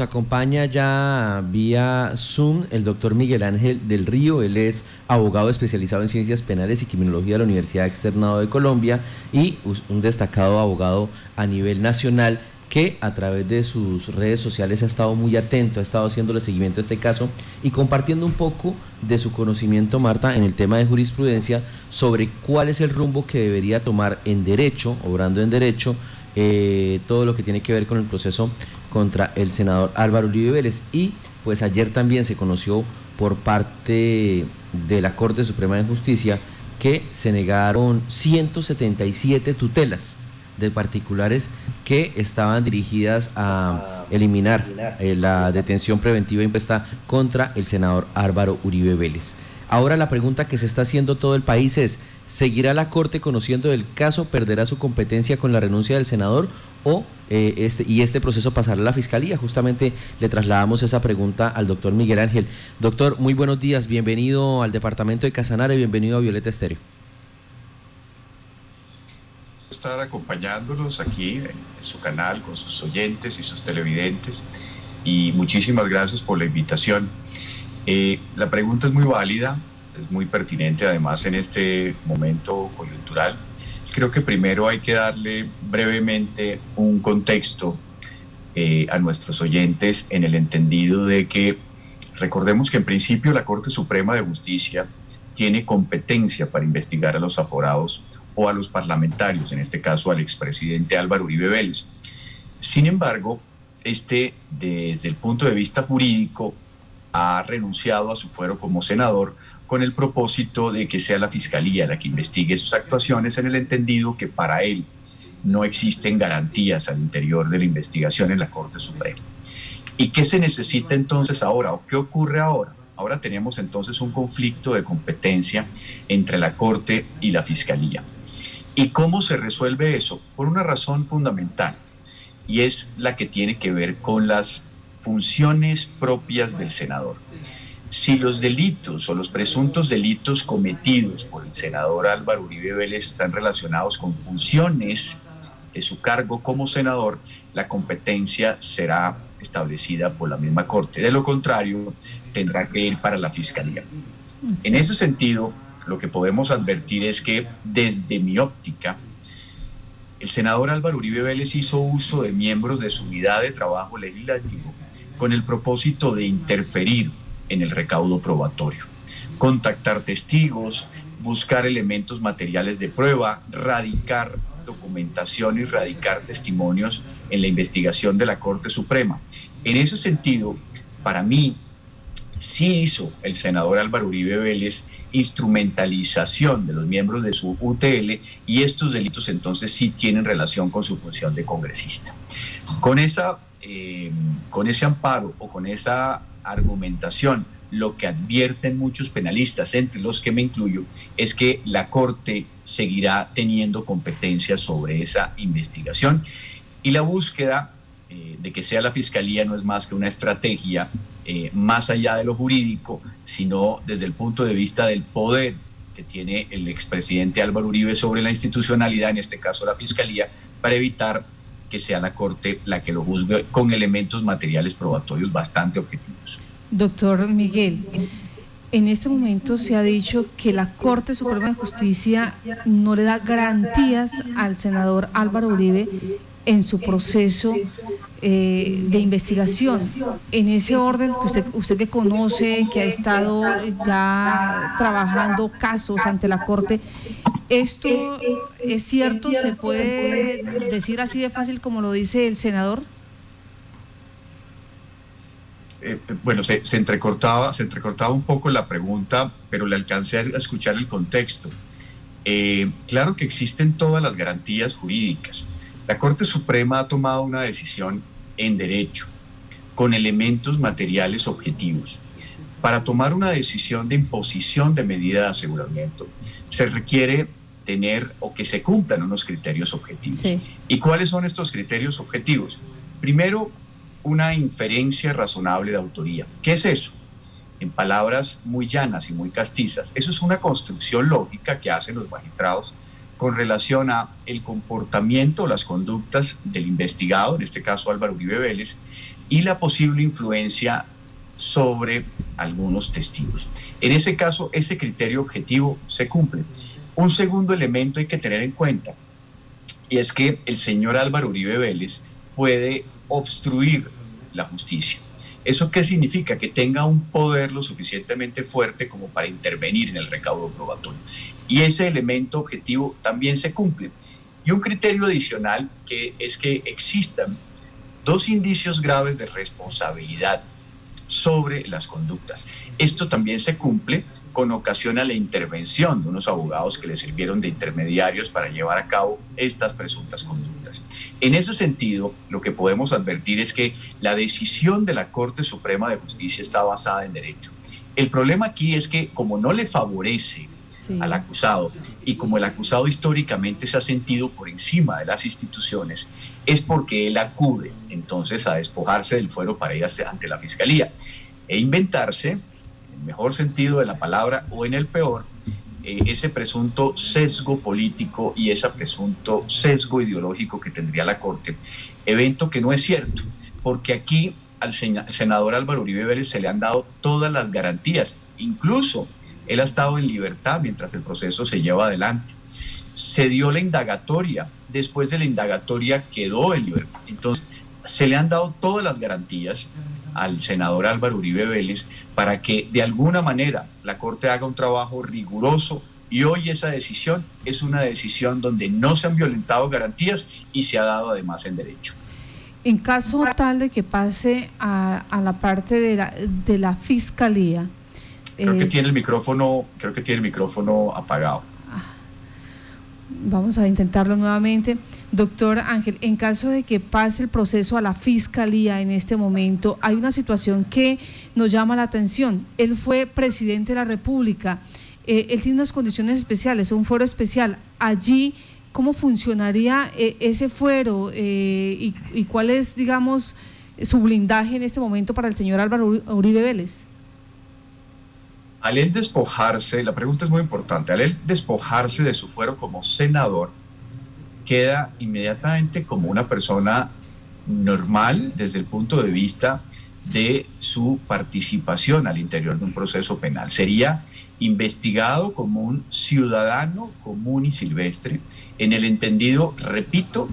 acompaña ya vía Zoom el doctor Miguel Ángel del Río. Él es abogado especializado en ciencias penales y criminología de la Universidad Externado de Colombia y un destacado abogado a nivel nacional que a través de sus redes sociales ha estado muy atento, ha estado haciéndole seguimiento a este caso y compartiendo un poco de su conocimiento, Marta, en el tema de jurisprudencia sobre cuál es el rumbo que debería tomar en derecho, obrando en derecho, eh, todo lo que tiene que ver con el proceso contra el senador Álvaro Uribe Vélez. Y pues ayer también se conoció por parte de la Corte Suprema de Justicia que se negaron 177 tutelas de particulares que estaban dirigidas a eliminar eh, la detención preventiva impuesta contra el senador Álvaro Uribe Vélez. Ahora la pregunta que se está haciendo todo el país es, ¿seguirá la Corte conociendo el caso, perderá su competencia con la renuncia del senador o eh, este, y este proceso pasará a la Fiscalía? Justamente le trasladamos esa pregunta al doctor Miguel Ángel. Doctor, muy buenos días, bienvenido al departamento de Casanare, bienvenido a Violeta Estéreo. Estar acompañándolos aquí en su canal con sus oyentes y sus televidentes y muchísimas gracias por la invitación. Eh, la pregunta es muy válida, es muy pertinente además en este momento coyuntural. Creo que primero hay que darle brevemente un contexto eh, a nuestros oyentes en el entendido de que recordemos que en principio la Corte Suprema de Justicia tiene competencia para investigar a los aforados o a los parlamentarios, en este caso al expresidente Álvaro Uribe Vélez. Sin embargo, este desde el punto de vista jurídico ha renunciado a su fuero como senador con el propósito de que sea la Fiscalía la que investigue sus actuaciones en el entendido que para él no existen garantías al interior de la investigación en la Corte Suprema. ¿Y qué se necesita entonces ahora o qué ocurre ahora? Ahora tenemos entonces un conflicto de competencia entre la Corte y la Fiscalía. ¿Y cómo se resuelve eso? Por una razón fundamental, y es la que tiene que ver con las funciones propias del senador. Si los delitos o los presuntos delitos cometidos por el senador Álvaro Uribe Vélez están relacionados con funciones de su cargo como senador, la competencia será establecida por la misma Corte. De lo contrario, tendrá que ir para la Fiscalía. En ese sentido, lo que podemos advertir es que desde mi óptica, el senador Álvaro Uribe Vélez hizo uso de miembros de su unidad de trabajo legislativo con el propósito de interferir en el recaudo probatorio, contactar testigos, buscar elementos materiales de prueba, radicar documentación y radicar testimonios en la investigación de la Corte Suprema. En ese sentido, para mí, sí hizo el senador Álvaro Uribe Vélez instrumentalización de los miembros de su UTL y estos delitos entonces sí tienen relación con su función de congresista. Con esa eh, con ese amparo o con esa argumentación, lo que advierten muchos penalistas, entre los que me incluyo, es que la Corte seguirá teniendo competencia sobre esa investigación y la búsqueda eh, de que sea la Fiscalía no es más que una estrategia eh, más allá de lo jurídico, sino desde el punto de vista del poder que tiene el expresidente Álvaro Uribe sobre la institucionalidad, en este caso la Fiscalía, para evitar que sea la Corte la que lo juzgue con elementos materiales probatorios bastante objetivos. Doctor Miguel, en este momento se ha dicho que la Corte Suprema de Justicia no le da garantías al senador Álvaro Uribe en su proceso eh, de investigación. En ese orden, que usted, usted que conoce, que ha estado ya trabajando casos ante la Corte, ¿esto es cierto? ¿Se puede decir así de fácil como lo dice el senador? Eh, eh, bueno, se, entrecortaba, se entrecortaba un poco la pregunta, pero le alcancé a escuchar el contexto. claro que existen todas las garantías jurídicas la Corte Suprema ha tomado una decisión en derecho, con elementos materiales objetivos. Para tomar una decisión de imposición de medida de aseguramiento, se requiere tener o que se cumplan unos criterios objetivos. ¿Y cuáles son estos criterios objetivos? Primero, una inferencia razonable de autoría. ¿Qué es eso? En palabras muy llanas y muy castizas, eso es una construcción lógica que hacen los magistrados con relación a el comportamiento, las conductas del investigado, en este caso Álvaro Uribe Vélez, y la posible influencia sobre algunos testigos. En ese caso, ese criterio objetivo se cumple. Un segundo elemento hay que tener en cuenta, y es que el señor Álvaro Uribe Vélez puede obstruir la justicia. ¿Eso qué significa? Que tenga un poder lo suficientemente fuerte como para intervenir en el recaudo probatorio. Y ese elemento objetivo también se cumple. Y un criterio adicional que es que existan dos indicios graves de responsabilidad sobre las conductas. Esto también se cumple con ocasión a la intervención de unos abogados que le sirvieron de intermediarios para llevar a cabo estas presuntas conductas. En ese sentido, lo que podemos advertir es que la decisión de la Corte Suprema de Justicia está basada en derecho. El problema aquí es que como no le favorece al acusado. Y como el acusado históricamente se ha sentido por encima de las instituciones, es porque él acude entonces a despojarse del fuero para ir ante la fiscalía e inventarse, en el mejor sentido de la palabra o en el peor, eh, ese presunto sesgo político y ese presunto sesgo ideológico que tendría la Corte, evento que no es cierto, porque aquí al senador Álvaro Uribe Vélez se le han dado todas las garantías, incluso él ha estado en libertad mientras el proceso se lleva adelante. Se dio la indagatoria, después de la indagatoria quedó en libertad. Entonces, se le han dado todas las garantías al senador Álvaro Uribe Vélez para que de alguna manera la Corte haga un trabajo riguroso y hoy esa decisión es una decisión donde no se han violentado garantías y se ha dado además en derecho. En caso tal de que pase a, la parte de la, de la fiscalía, Creo que tiene el micrófono, creo que tiene el micrófono apagado. Ah, vamos a intentarlo nuevamente. Doctor Ángel, en caso de que pase el proceso a la fiscalía en este momento, hay una situación que nos llama la atención. Él fue presidente de la República, eh, él tiene unas condiciones especiales, un fuero especial. Allí, ¿cómo funcionaría eh, ese fuero eh, y, y, cuál es, digamos, su blindaje en este momento para el señor Álvaro Uribe Vélez? Al él despojarse, la pregunta es muy importante, al él despojarse de su fuero como senador, queda inmediatamente como una persona normal desde el punto de vista de su participación al interior de un proceso penal. Sería investigado como un ciudadano común y silvestre, en el entendido, repito,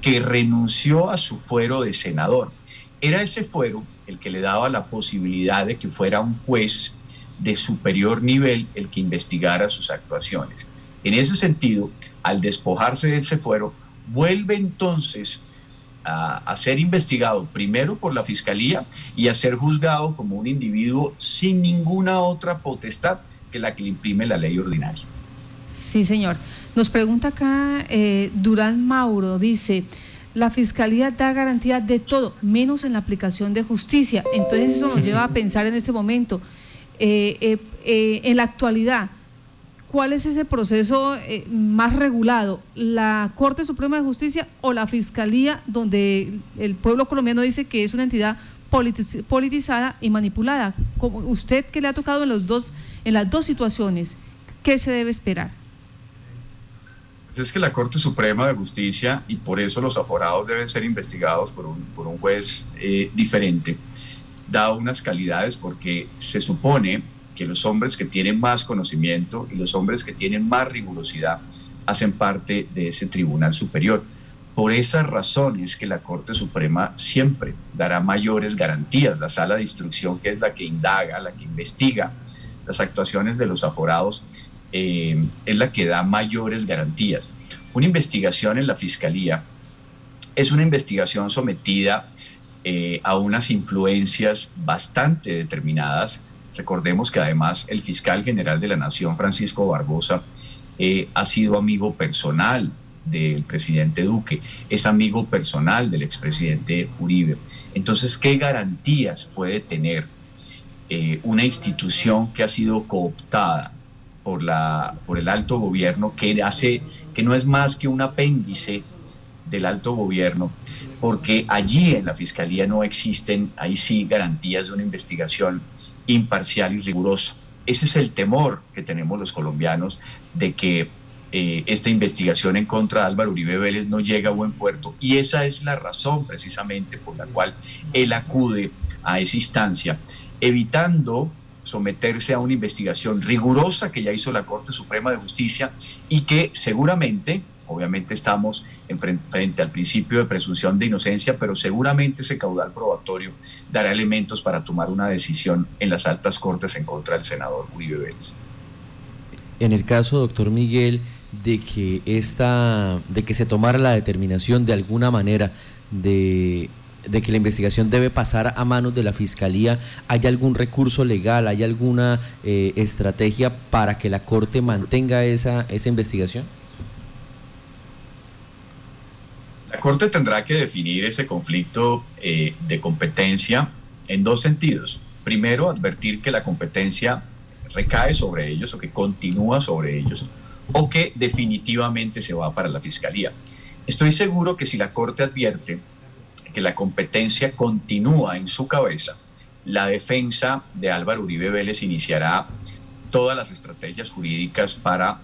que renunció a su fuero de senador. Era ese fuero el que le daba la posibilidad de que fuera un juez de superior nivel el que investigara sus actuaciones. En ese sentido, al despojarse de ese fuero, vuelve entonces a, ser investigado primero por la fiscalía y a ser juzgado como un individuo sin ninguna otra potestad que la que le imprime la ley ordinaria. Sí, señor. Nos pregunta acá eh, Durán Mauro, dice, la fiscalía da garantía de todo, menos en la aplicación de justicia. Entonces eso nos lleva a pensar en este momento, eh, eh, eh, en la actualidad, ¿cuál es ese proceso más regulado? ¿La Corte Suprema de Justicia o la Fiscalía, donde el pueblo colombiano dice que es una entidad politizada y manipulada? Como usted que le ha tocado en, los dos, en las dos situaciones, ¿qué se debe esperar? Es que la Corte Suprema de Justicia, y por eso los aforados deben ser investigados por un, por un juez diferente, da unas calidades porque se supone que los hombres que tienen más conocimiento y los hombres que tienen más rigurosidad hacen parte de ese tribunal superior. Por esa razón es que la Corte Suprema siempre dará mayores garantías. La sala de instrucción, que es la que indaga, la que investiga las actuaciones de los aforados, eh, es la que da mayores garantías. Una investigación en la Fiscalía es una investigación sometida eh, a unas influencias bastante determinadas. Recordemos que además el fiscal general de la Nación, Francisco Barbosa, eh, ha sido amigo personal del presidente Duque, es amigo personal del expresidente Uribe. Entonces, ¿qué garantías puede tener eh, una institución que ha sido cooptada por, la, por el alto gobierno, que, hace, que no es más que un apéndice del alto gobierno, porque allí en la fiscalía no existen, ahí sí, garantías de una investigación imparcial y rigurosa. Ese es el temor que tenemos los colombianos de que eh, esta investigación en contra de Álvaro Uribe Vélez no llega a buen puerto y esa es la razón precisamente por la cual él acude a esa instancia, evitando someterse a una investigación rigurosa que ya hizo la Corte Suprema de Justicia y que seguramente, obviamente estamos en frente, al principio de presunción de inocencia, pero seguramente ese caudal probatorio dará elementos para tomar una decisión en las altas cortes en contra del senador Uribe Vélez. En el caso, doctor Miguel, de que esta, de que se tomara la determinación de alguna manera de, que la investigación debe pasar a manos de la fiscalía, ¿hay algún recurso legal, hay alguna eh, estrategia para que la corte mantenga esa investigación? La corte tendrá que definir ese conflicto eh, de competencia en dos sentidos. Primero, advertir que la competencia recae sobre ellos o que continúa sobre ellos o que definitivamente se va para la fiscalía. Estoy seguro que si la Corte advierte que la competencia continúa en su cabeza, la defensa de Álvaro Uribe Vélez iniciará todas las estrategias jurídicas para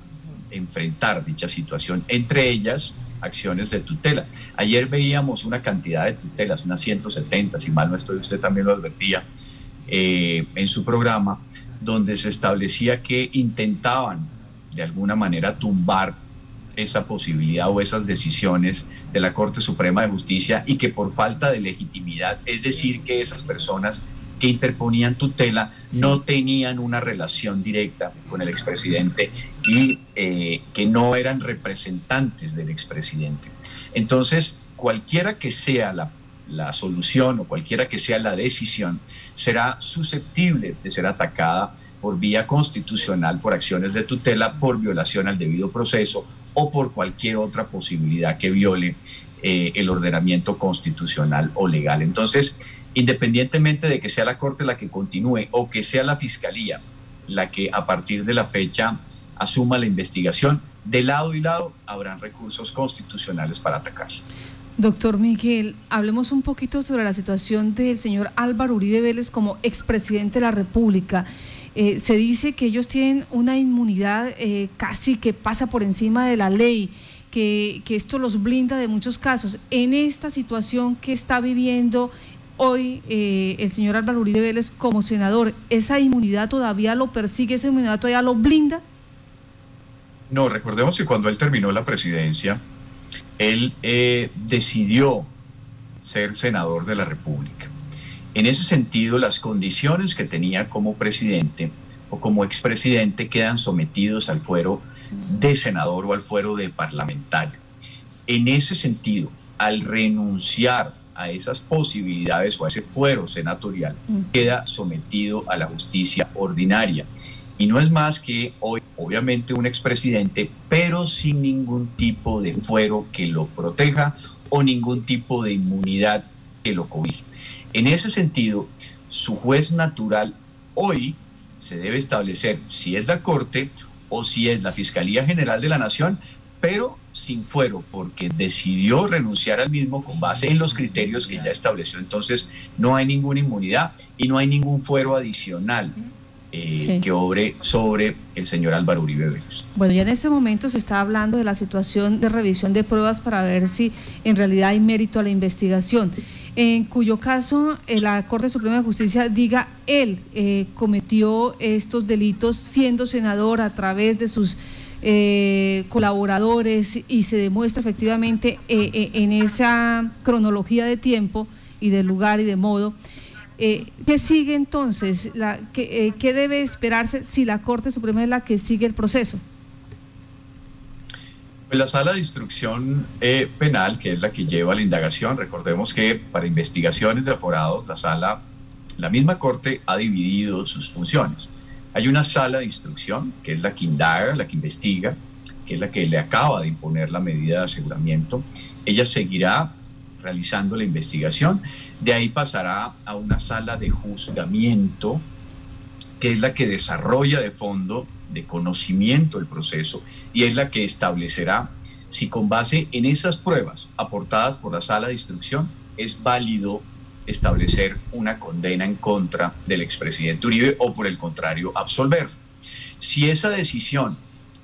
enfrentar dicha situación, entre ellas acciones de tutela. Ayer veíamos una cantidad de tutelas, unas 170, si mal no estoy, usted también lo advertía eh, en su programa, donde se establecía que intentaban de alguna manera tumbar esa posibilidad o esas decisiones de la Corte Suprema de Justicia y que por falta de legitimidad, es decir, que esas personas que interponían tutela no tenían una relación directa con el expresidente y eh, que no eran representantes del expresidente. Entonces, cualquiera que sea la la solución o cualquiera que sea la decisión será susceptible de ser atacada por vía constitucional, por acciones de tutela, por violación al debido proceso o por cualquier otra posibilidad que viole eh, el ordenamiento constitucional o legal. Entonces, independientemente de que sea la Corte la que continúe o que sea la Fiscalía la que a partir de la fecha asuma la investigación, de lado y lado habrán recursos constitucionales para atacarlo. Doctor Miguel, hablemos un poquito sobre la situación del señor Álvaro Uribe Vélez como expresidente de la República. Eh, se dice que ellos tienen una inmunidad eh, casi que pasa por encima de la ley, que, esto los blinda de muchos casos. En esta situación que está viviendo hoy eh, el señor Álvaro Uribe Vélez como senador, ¿esa inmunidad todavía lo persigue, esa inmunidad todavía lo blinda? No, recordemos que cuando él terminó la presidencia, él eh, decidió ser senador de la República. En ese sentido, las condiciones que tenía como presidente o como expresidente quedan sometidos al fuero de senador o al fuero de parlamentario. En ese sentido, al renunciar a esas posibilidades o a ese fuero senatorial, mm. queda sometido a la justicia ordinaria. Y no es más que hoy, obviamente, un expresidente, pero sin ningún tipo de fuero que lo proteja o ningún tipo de inmunidad que lo cobije. En ese sentido, su juez natural hoy se debe establecer si es la Corte o si es la Fiscalía General de la Nación, pero sin fuero, porque decidió renunciar al mismo con base en los criterios que ya estableció. Entonces, no hay ninguna inmunidad y no hay ningún fuero adicional eh, que obre sobre el señor Álvaro Uribe Vélez. Bueno, ya en este momento se está hablando de la situación de revisión de pruebas para ver si en realidad hay mérito a la investigación. En cuyo caso eh, la Corte Suprema de Justicia diga él eh, cometió estos delitos siendo senador a través de sus colaboradores y se demuestra efectivamente en esa cronología de tiempo y de lugar y de modo eh, ¿Qué sigue entonces? La, eh, ¿qué, debe esperarse si la Corte Suprema es la que sigue el proceso? Pues la sala de instrucción eh, penal, que es la que lleva la indagación, recordemos que para investigaciones de aforados, la sala, la misma Corte ha dividido sus funciones. Hay una sala de instrucción, que es la que indaga, la que investiga, que es la que le acaba de imponer la medida de aseguramiento. Ella seguirá realizando la investigación. De ahí pasará a una sala de juzgamiento, que es la que desarrolla de fondo, de conocimiento el proceso, y es la que establecerá si con base en esas pruebas aportadas por la sala de instrucción es válido establecer una condena en contra del expresidente Uribe o por el contrario absolver. Si esa decisión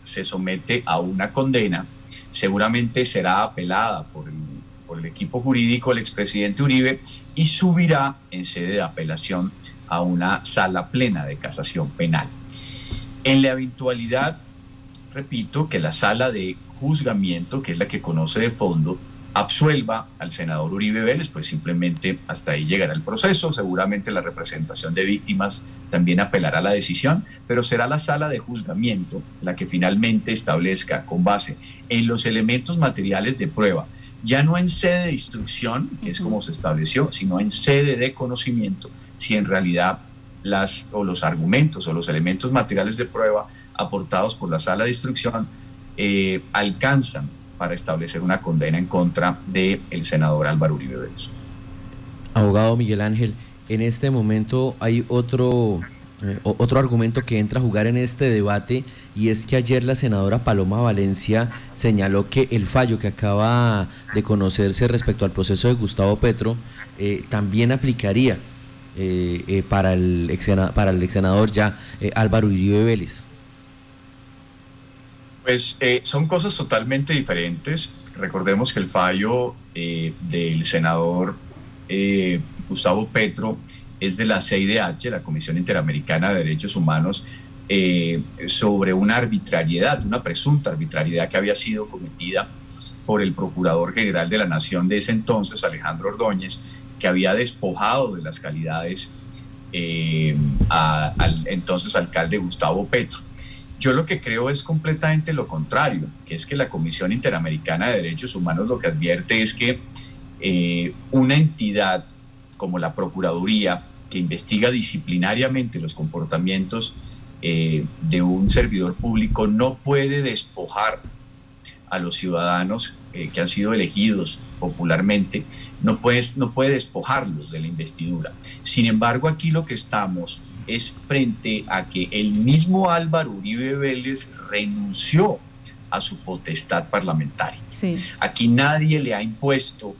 se somete a una condena, seguramente será apelada por el, por el equipo jurídico del expresidente Uribe y subirá en sede de apelación a una sala plena de casación penal. En la eventualidad, repito, que la sala de juzgamiento, que es la que conoce de fondo, absuelva al senador Uribe Vélez, pues simplemente hasta ahí llegará el proceso. Seguramente la representación de víctimas también apelará a la decisión, pero será la sala de juzgamiento la que finalmente establezca con base en los elementos materiales de prueba, ya no en sede de instrucción, que es como se estableció, sino en sede de conocimiento, si en realidad las o los argumentos o los elementos materiales de prueba aportados por la sala de instrucción eh, alcanzan para establecer una condena en contra del el senador Álvaro Uribe Vélez. Abogado Miguel Ángel, en este momento hay otro, eh, otro argumento que entra a jugar en este debate y es que ayer la senadora Paloma Valencia señaló que el fallo que acaba de conocerse respecto al proceso de Gustavo Petro eh, también aplicaría eh, para, el ex, para el ex senador ya Álvaro Uribe Vélez. Pues son cosas totalmente diferentes. Recordemos que el fallo del senador Gustavo Petro es de la CIDH, la Comisión Interamericana de Derechos Humanos, eh, sobre una arbitrariedad, una presunta arbitrariedad que había sido cometida por el Procurador General de la Nación de ese entonces, Alejandro Ordóñez, que había despojado de las calidades eh, al entonces alcalde Gustavo Petro. Yo lo que creo es completamente lo contrario, que es que la Comisión Interamericana de Derechos Humanos lo que advierte es que eh, una entidad como la Procuraduría, que investiga disciplinariamente los comportamientos eh, de un servidor público, no puede despojar a los ciudadanos eh, que han sido elegidos popularmente, no, no puede despojarlos de la investidura. Sin embargo, aquí lo que estamos es frente a que el mismo Álvaro Uribe Vélez renunció a su potestad parlamentaria. Aquí nadie le ha impuesto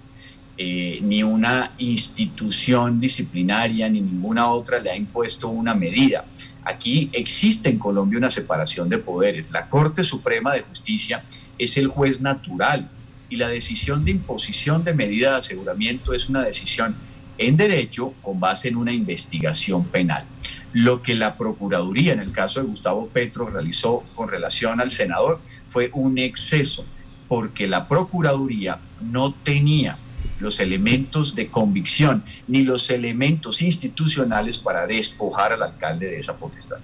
eh, ni una institución disciplinaria ni ninguna otra le ha impuesto una medida. Aquí existe en Colombia una separación de poderes. La Corte Suprema de Justicia es el juez natural y la decisión de imposición de medida de aseguramiento es una decisión en derecho con base en una investigación penal. Lo que la Procuraduría, en el caso de Gustavo Petro, realizó con relación al senador fue un exceso, porque la Procuraduría no tenía los elementos de convicción ni los elementos institucionales para despojar al alcalde de esa potestad.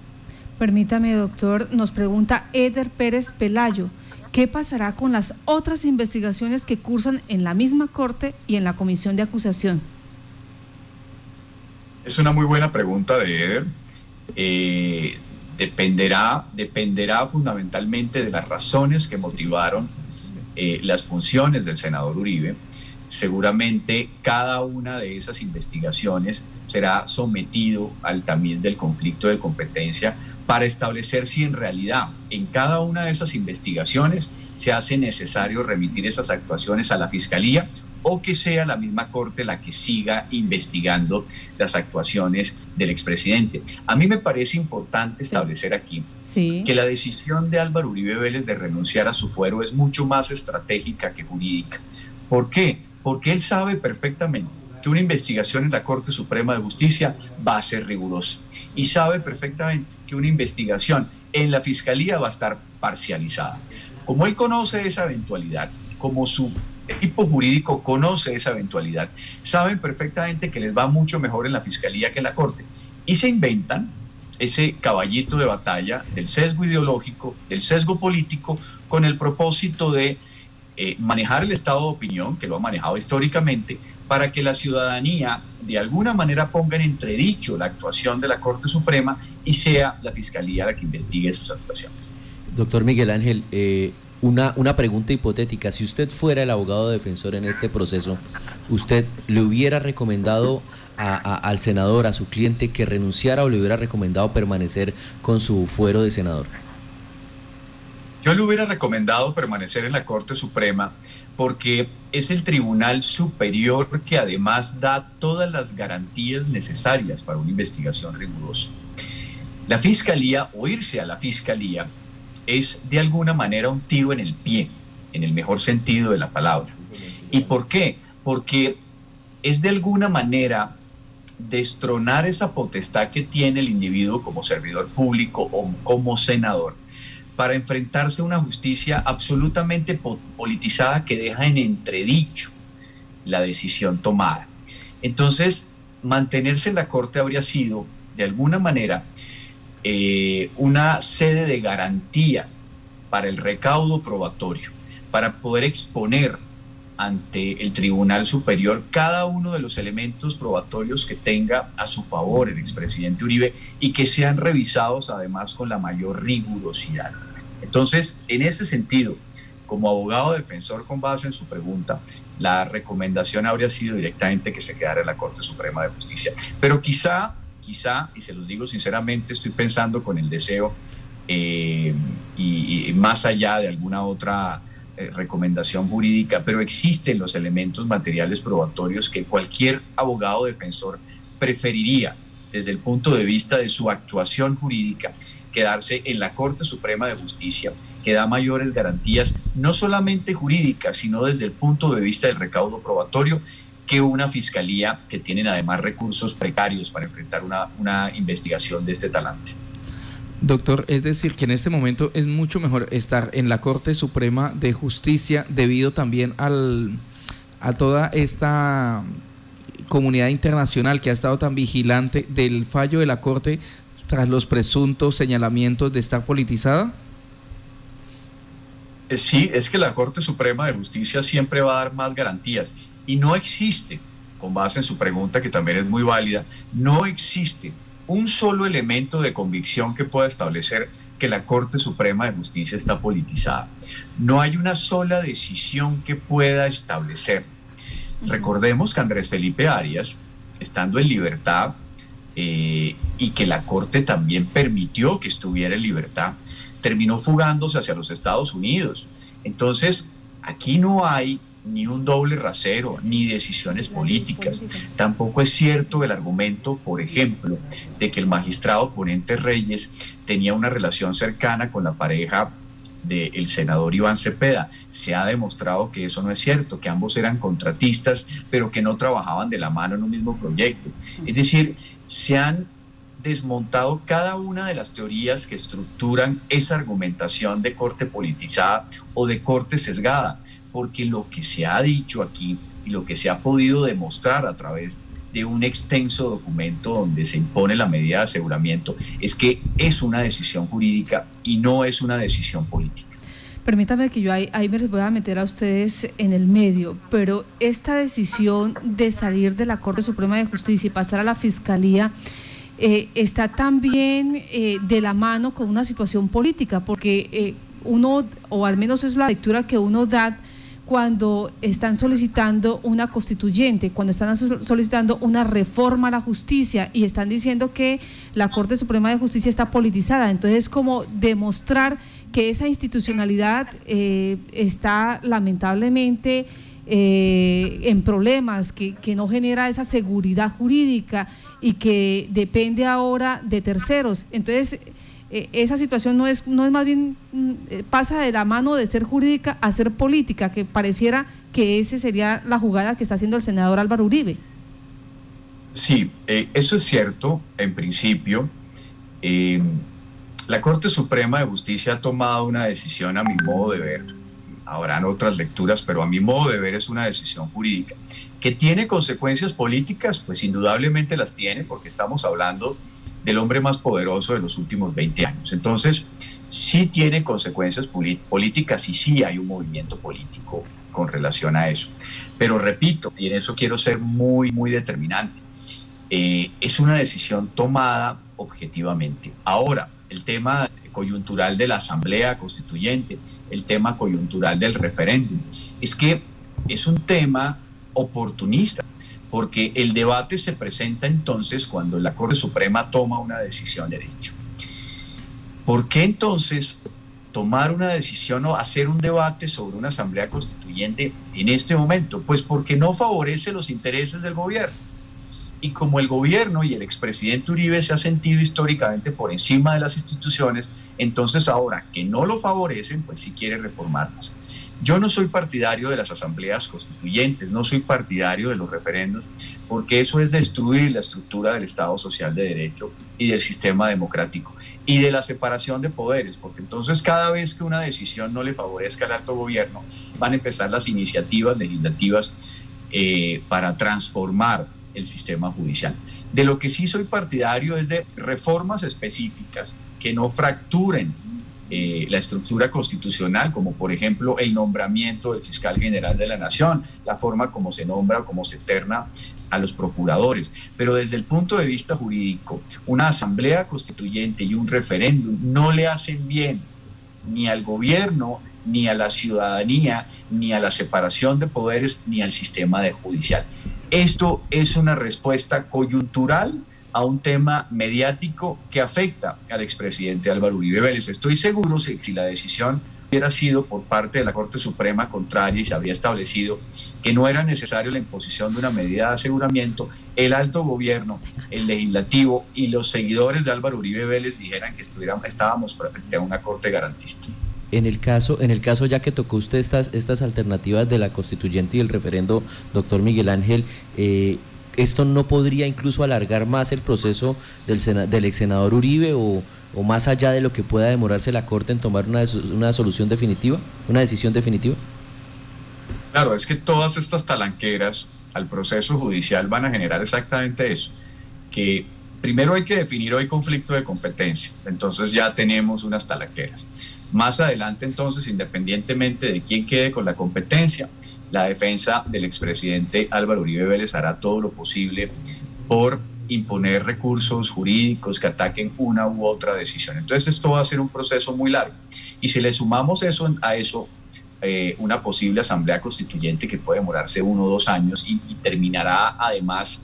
Permítame, doctor, nos pregunta Eder Pérez Pelayo, ¿qué pasará con las otras investigaciones que cursan en la misma Corte y en la Comisión de Acusación? Es una muy buena pregunta de Eder. Eh, dependerá, dependerá fundamentalmente de las razones que motivaron eh, las funciones del senador Uribe seguramente cada una de esas investigaciones será sometido al tamiz del conflicto de competencia para establecer si en realidad en cada una de esas investigaciones se hace necesario remitir esas actuaciones a la Fiscalía o que sea la misma Corte la que siga investigando las actuaciones del expresidente. A mí me parece importante establecer aquí que la decisión de Álvaro Uribe Vélez de renunciar a su fuero es mucho más estratégica que jurídica. ¿Por qué? Porque él sabe perfectamente que una investigación en la Corte Suprema de Justicia va a ser rigurosa y sabe perfectamente que una investigación en la Fiscalía va a estar parcializada. Como él conoce esa eventualidad, como su equipo jurídico conoce esa eventualidad, saben perfectamente que les va mucho mejor en la Fiscalía que en la Corte y se inventan ese caballito de batalla del sesgo ideológico, del sesgo político, con el propósito de eh, manejar el estado de opinión, que lo ha manejado históricamente, para que la ciudadanía de alguna manera ponga en entredicho la actuación de la Corte Suprema y sea la Fiscalía la que investigue sus actuaciones. Doctor Miguel Ángel, eh, una, una pregunta hipotética. Si usted fuera el abogado defensor en este proceso, ¿usted le hubiera recomendado al senador, a su cliente, que renunciara o le hubiera recomendado permanecer con su fuero de senador? Yo le hubiera recomendado permanecer en la Corte Suprema porque es el tribunal superior que además da todas las garantías necesarias para una investigación rigurosa. La fiscalía o irse a la fiscalía es de alguna manera un tiro en el pie, en el mejor sentido de la palabra. ¿Y por qué? Porque es de alguna manera destronar esa potestad que tiene el individuo como servidor público o como senador para enfrentarse a una justicia absolutamente politizada que deja en entredicho la decisión tomada. Entonces, mantenerse en la Corte habría sido, de alguna manera, eh, una sede de garantía para el recaudo probatorio, para poder exponer ante el Tribunal Superior cada uno de los elementos probatorios que tenga a su favor el expresidente Uribe y que sean revisados además con la mayor rigurosidad. Entonces, en ese sentido, como abogado defensor con base en su pregunta, la recomendación habría sido directamente que se quedara en la Corte Suprema de Justicia. Pero quizá, quizá, y se los digo sinceramente, estoy pensando con el deseo eh, y, más allá de alguna otra eh, recomendación jurídica, pero existen los elementos materiales probatorios que cualquier abogado defensor preferiría desde el punto de vista de su actuación jurídica quedarse en la Corte Suprema de Justicia, que da mayores garantías, no solamente jurídicas, sino desde el punto de vista del recaudo probatorio, que una fiscalía que tienen además recursos precarios para enfrentar una, una investigación de este talante. Doctor, es decir, que en este momento es mucho mejor estar en la Corte Suprema de Justicia debido también al, a toda esta comunidad internacional que ha estado tan vigilante del fallo de la Corte tras los presuntos señalamientos de estar politizada? Eh, sí, es que la Corte Suprema de Justicia siempre va a dar más garantías y no existe, con base en su pregunta que también es muy válida, no existe un solo elemento de convicción que pueda establecer que la Corte Suprema de Justicia está politizada. No hay una sola decisión que pueda establecer. Recordemos que Andrés Felipe Arias, estando en libertad, eh, y que la Corte también permitió que estuviera en libertad, terminó fugándose hacia los Estados Unidos. Entonces, aquí no hay ni un doble rasero, ni decisiones políticas. Tampoco es cierto el argumento, por ejemplo, de que el magistrado Ponente Reyes tenía una relación cercana con la pareja del senador Iván Cepeda. Se ha demostrado que eso no es cierto, que ambos eran contratistas, pero que no trabajaban de la mano en un mismo proyecto. Es decir, se han desmontado cada una de las teorías que estructuran esa argumentación de corte politizada o de corte sesgada, porque lo que se ha dicho aquí y lo que se ha podido demostrar a través de un extenso documento donde se impone la medida de aseguramiento es que es una decisión jurídica y no es una decisión política. Permítame que yo ahí, me les voy a meter a ustedes en el medio, pero esta decisión de salir de la Corte Suprema de Justicia y pasar a la Fiscalía eh, está también eh, de la mano con una situación política, porque eh, uno, o al menos es la lectura que uno da, cuando están solicitando una constituyente, cuando están solicitando una reforma a la justicia y están diciendo que la Corte Suprema de Justicia está politizada. Entonces, es como demostrar que esa institucionalidad eh, está lamentablemente eh, en problemas, que, que no genera esa seguridad jurídica y que depende ahora de terceros. Entonces, eh, esa situación no es, no es más bien, mm, eh, pasa de la mano de ser jurídica a ser política, que pareciera que esa sería la jugada que está haciendo el senador Álvaro Uribe. Sí, eh, eso es cierto, en principio. la Corte Suprema de Justicia ha tomado una decisión a mi modo de ver. Habrán otras lecturas, pero a mi modo de ver es una decisión jurídica. ¿Que tiene consecuencias políticas? Pues indudablemente las tiene, porque estamos hablando del hombre más poderoso de los últimos 20 años. Entonces, sí tiene consecuencias políticas y sí hay un movimiento político con relación a eso. Pero repito, y en eso quiero ser muy, muy determinante, eh, es una decisión tomada objetivamente. Ahora, el tema coyuntural de la Asamblea Constituyente, el tema coyuntural del referéndum, es que es un tema oportunista porque el debate se presenta entonces cuando la Corte Suprema toma una decisión de derecho. ¿Por qué entonces tomar una decisión o hacer un debate sobre una asamblea constituyente en este momento? Pues porque no favorece los intereses del gobierno. Y como el gobierno y el expresidente Uribe se ha sentido históricamente por encima de las instituciones, entonces ahora que no lo favorecen, pues sí quiere reformarlas. Yo no soy partidario de las asambleas constituyentes, no soy partidario de los referendos, porque eso es destruir la estructura del Estado Social de Derecho y del sistema democrático y de la separación de poderes, porque entonces cada vez que una decisión no le favorezca al alto gobierno, van a empezar las iniciativas legislativas eh, para transformar el sistema judicial. De lo que sí soy partidario es de reformas específicas que no fracturen eh, la estructura constitucional, como por ejemplo el nombramiento del fiscal general de la nación, la forma como se nombra o como se terna a los procuradores. Pero desde el punto de vista jurídico, una asamblea constituyente y un referéndum no le hacen bien ni al gobierno, ni a la ciudadanía, ni a la separación de poderes, ni al sistema de judicial. Esto es una respuesta coyuntural a un tema mediático que afecta al expresidente Álvaro Uribe Vélez. Estoy seguro si la decisión hubiera sido por parte de la Corte Suprema contraria y se había establecido que no era necesario la imposición de una medida de aseguramiento, el alto gobierno, el legislativo y los seguidores de Álvaro Uribe Vélez dijeran que estábamos frente a una Corte garantista. En el caso, en el caso ya que tocó usted estas, estas alternativas de la constituyente y el referendo, doctor Miguel Ángel, eh, ¿esto no podría incluso alargar más el proceso del, del ex senador Uribe o, más allá de lo que pueda demorarse la Corte en tomar una, una solución definitiva, una decisión definitiva? Claro, es que todas estas talanqueras al proceso judicial van a generar exactamente eso, que primero hay que definir hoy conflicto de competencia, entonces ya tenemos unas talanqueras. Más adelante entonces, independientemente de quién quede con la competencia, la defensa del expresidente Álvaro Uribe Vélez hará todo lo posible por imponer recursos jurídicos que ataquen una u otra decisión. Entonces esto va a ser un proceso muy largo. Y si le sumamos eso, a eso eh, una posible asamblea constituyente que puede demorarse uno o dos años y, terminará además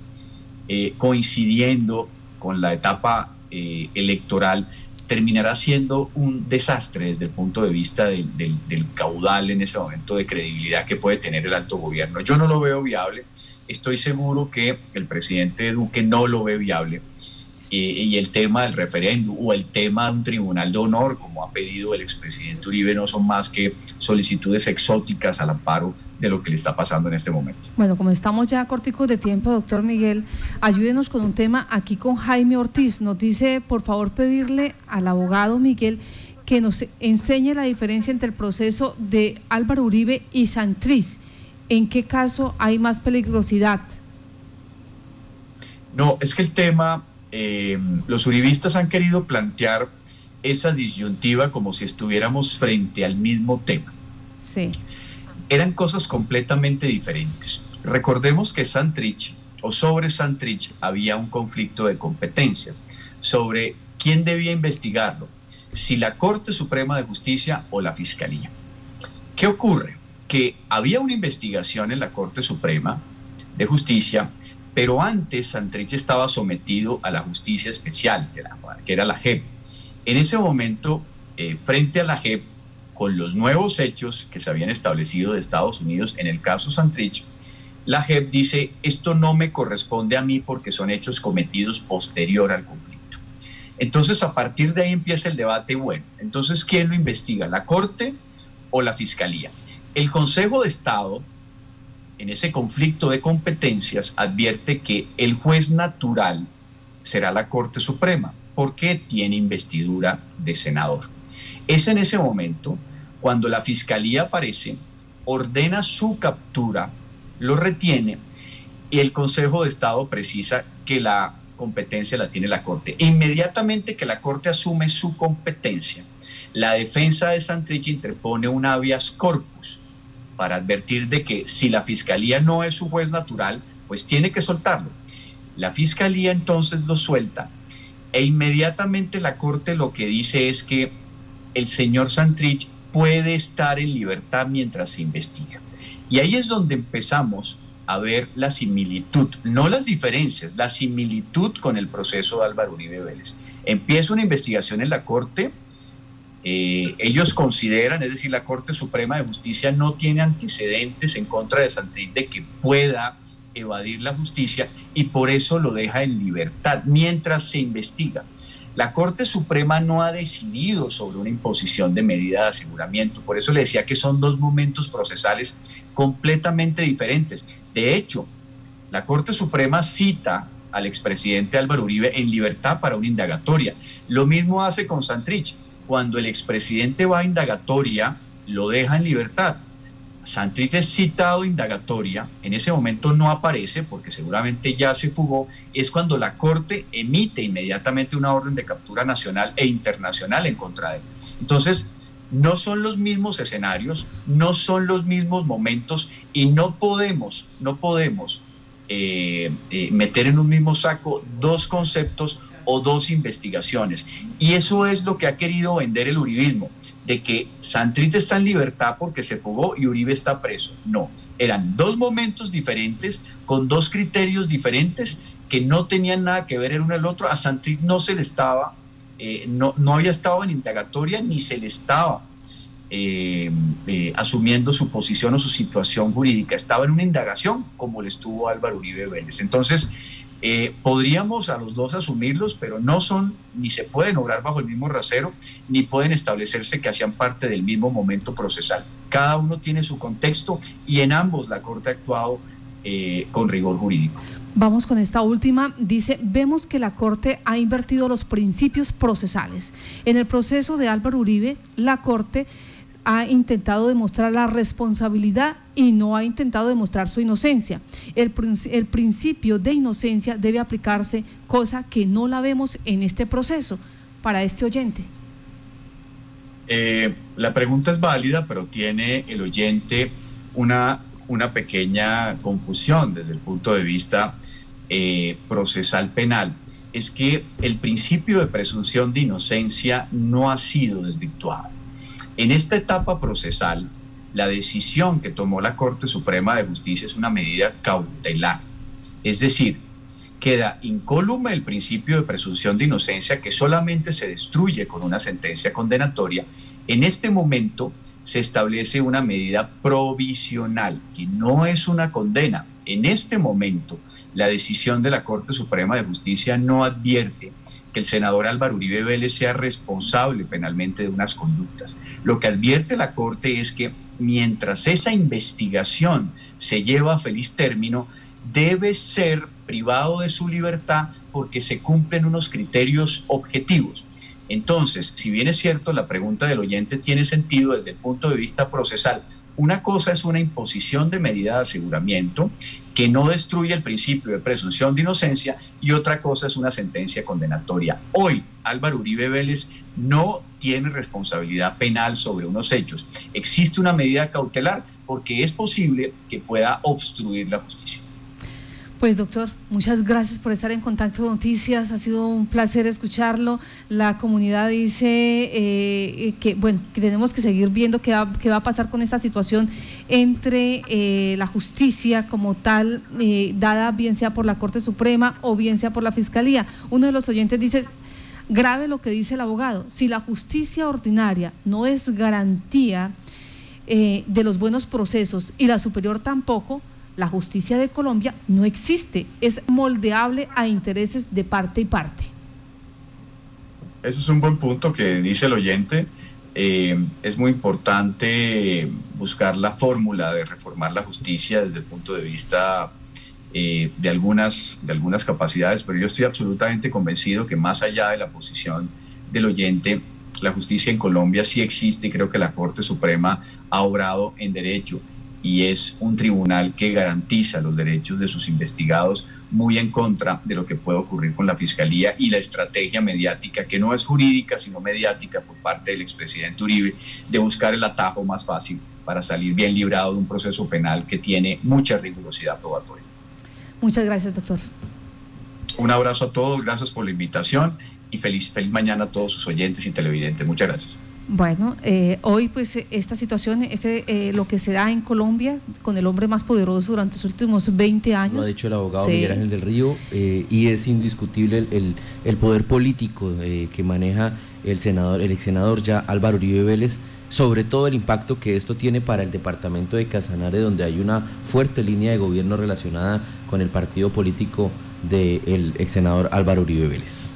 eh, coincidiendo con la etapa eh, electoral, terminará siendo un desastre desde el punto de vista del, caudal en ese momento de credibilidad que puede tener el alto gobierno. Yo no lo veo viable, estoy seguro que el presidente Duque no lo ve viable y el tema del referéndum o el tema de un tribunal de honor, como ha pedido el expresidente Uribe, no son más que solicitudes exóticas al amparo de lo que le está pasando en este momento. Bueno, como estamos ya corticos de tiempo, doctor Miguel, ayúdenos con un tema aquí con Jaime Ortiz. Nos dice, por favor, pedirle al abogado Miguel que nos enseñe la diferencia entre el proceso de Álvaro Uribe y Santriz. ¿En qué caso hay más peligrosidad? No, es que el tema eh, los uribistas han querido plantear esa disyuntiva como si estuviéramos frente al mismo tema. Sí. Eran cosas completamente diferentes. Recordemos que Santrich, o sobre Santrich, había un conflicto de competencia sobre quién debía investigarlo, si la Corte Suprema de Justicia o la Fiscalía. ¿Qué ocurre? Que había una investigación en la Corte Suprema de Justicia pero antes Santrich estaba sometido a la justicia especial, que era, la JEP. En ese momento, eh, frente a la JEP, con los nuevos hechos que se habían establecido de Estados Unidos en el caso Santrich, la JEP dice, esto no me corresponde a mí porque son hechos cometidos posterior al conflicto. Entonces, a partir de ahí empieza el debate, bueno, entonces, ¿quién lo investiga? ¿La Corte o la Fiscalía? El Consejo de Estado en ese conflicto de competencias advierte que el juez natural será la Corte Suprema, porque tiene investidura de senador. Es en ese momento cuando la Fiscalía aparece, ordena su captura, lo retiene y el Consejo de Estado precisa que la competencia la tiene la Corte. Inmediatamente que la Corte asume su competencia, la defensa de Santrich interpone un habeas corpus para advertir de que si la fiscalía no es su juez natural, pues tiene que soltarlo. La fiscalía entonces lo suelta e inmediatamente la corte lo que dice es que el señor Santrich puede estar en libertad mientras se investiga. Y ahí es donde empezamos a ver la similitud, no las diferencias, la similitud con el proceso de Álvaro Uribe Vélez. Empieza una investigación en la corte, eh, ellos consideran, es decir, la Corte Suprema de Justicia no tiene antecedentes en contra de Santrich de que pueda evadir la justicia y por eso lo deja en libertad mientras se investiga. La Corte Suprema no ha decidido sobre una imposición de medida de aseguramiento. Por eso le decía que son dos momentos procesales completamente diferentes. De hecho, la Corte Suprema cita al expresidente Álvaro Uribe en libertad para una indagatoria. Lo mismo hace con Santrich. Cuando el expresidente va a indagatoria, lo deja en libertad. Santrich es citado indagatoria, en ese momento no aparece porque seguramente ya se fugó, es cuando la Corte emite inmediatamente una orden de captura nacional e internacional en contra de él. Entonces, no son los mismos escenarios, no son los mismos momentos y no podemos, no podemos eh, eh, meter en un mismo saco dos conceptos o dos investigaciones. Y eso es lo que ha querido vender el uribismo de que Santrich está en libertad porque se fugó y Uribe está preso. No, eran dos momentos diferentes, con dos criterios diferentes que no tenían nada que ver el uno el otro. A Santrich no se le estaba, eh, no, no había estado en indagatoria ni se le estaba eh, eh, asumiendo su posición o su situación jurídica. Estaba en una indagación como le estuvo Álvaro Uribe Vélez. Entonces, eh, podríamos a los dos asumirlos, pero no son, ni se pueden obrar bajo el mismo rasero, ni pueden establecerse que hacían parte del mismo momento procesal. Cada uno tiene su contexto y en ambos la Corte ha actuado eh, con rigor jurídico. Vamos con esta última. Dice, vemos que la Corte ha invertido los principios procesales. En el proceso de Álvaro Uribe, la Corte ha intentado demostrar la responsabilidad y no ha intentado demostrar su inocencia. El, el, principio de inocencia debe aplicarse, cosa que no la vemos en este proceso para este oyente. Eh, la pregunta es válida, pero tiene el oyente una, una pequeña confusión desde el punto de vista eh, procesal penal. Es que el principio de presunción de inocencia no ha sido desvirtuado en esta etapa procesal, la decisión que tomó la Corte Suprema de Justicia es una medida cautelar, es decir, queda incólume el principio de presunción de inocencia que solamente se destruye con una sentencia condenatoria. En este momento se establece una medida provisional, que no es una condena. En este momento, la decisión de la Corte Suprema de Justicia no advierte que el senador Álvaro Uribe Vélez sea responsable penalmente de unas conductas. Lo que advierte la Corte es que mientras esa investigación se lleva a feliz término, debe ser privado de su libertad porque se cumplen unos criterios objetivos. Entonces, si bien es cierto, la pregunta del oyente tiene sentido desde el punto de vista procesal, una cosa es una imposición de medida de aseguramiento que no destruye el principio de presunción de inocencia y otra cosa es una sentencia condenatoria. Hoy Álvaro Uribe Vélez no tiene responsabilidad penal sobre unos hechos. Existe una medida cautelar porque es posible que pueda obstruir la justicia. Pues doctor, muchas gracias por estar en contacto con Noticias, ha sido un placer escucharlo. La comunidad dice eh, que, bueno, que tenemos que seguir viendo qué va, qué va a pasar con esta situación entre eh, la justicia como tal, eh, dada bien sea por la Corte Suprema o bien sea por la Fiscalía. Uno de los oyentes dice, grave lo que dice el abogado, si la justicia ordinaria no es garantía de los buenos procesos y la superior tampoco, la justicia de Colombia no existe, es moldeable a intereses de parte y parte. Ese es un buen punto que dice el oyente. Eh, es muy importante buscar la fórmula de reformar la justicia desde el punto de vista eh, de, algunas, de algunas capacidades, pero yo estoy absolutamente convencido que más allá de la posición del oyente, la justicia en Colombia sí existe y creo que la Corte Suprema ha obrado en derecho y es un tribunal que garantiza los derechos de sus investigados muy en contra de lo que puede ocurrir con la Fiscalía y la estrategia mediática, que no es jurídica, sino mediática por parte del expresidente Uribe, de buscar el atajo más fácil para salir bien librado de un proceso penal que tiene mucha rigurosidad probatoria. Muchas gracias, doctor. Un abrazo a todos, gracias por la invitación y feliz, feliz mañana a todos sus oyentes y televidentes. Muchas gracias. Bueno, eh, hoy pues esta situación, este, eh, lo que se da en Colombia con el hombre más poderoso durante los últimos 20 años. Lo ha dicho el abogado Miguel Ángel del Río eh, y es indiscutible el, el, poder político que maneja el senador, el ex senador ya Álvaro Uribe Vélez, sobre todo el impacto que esto tiene para el departamento de Casanare, donde hay una fuerte línea de gobierno relacionada con el partido político del ex senador Álvaro Uribe Vélez.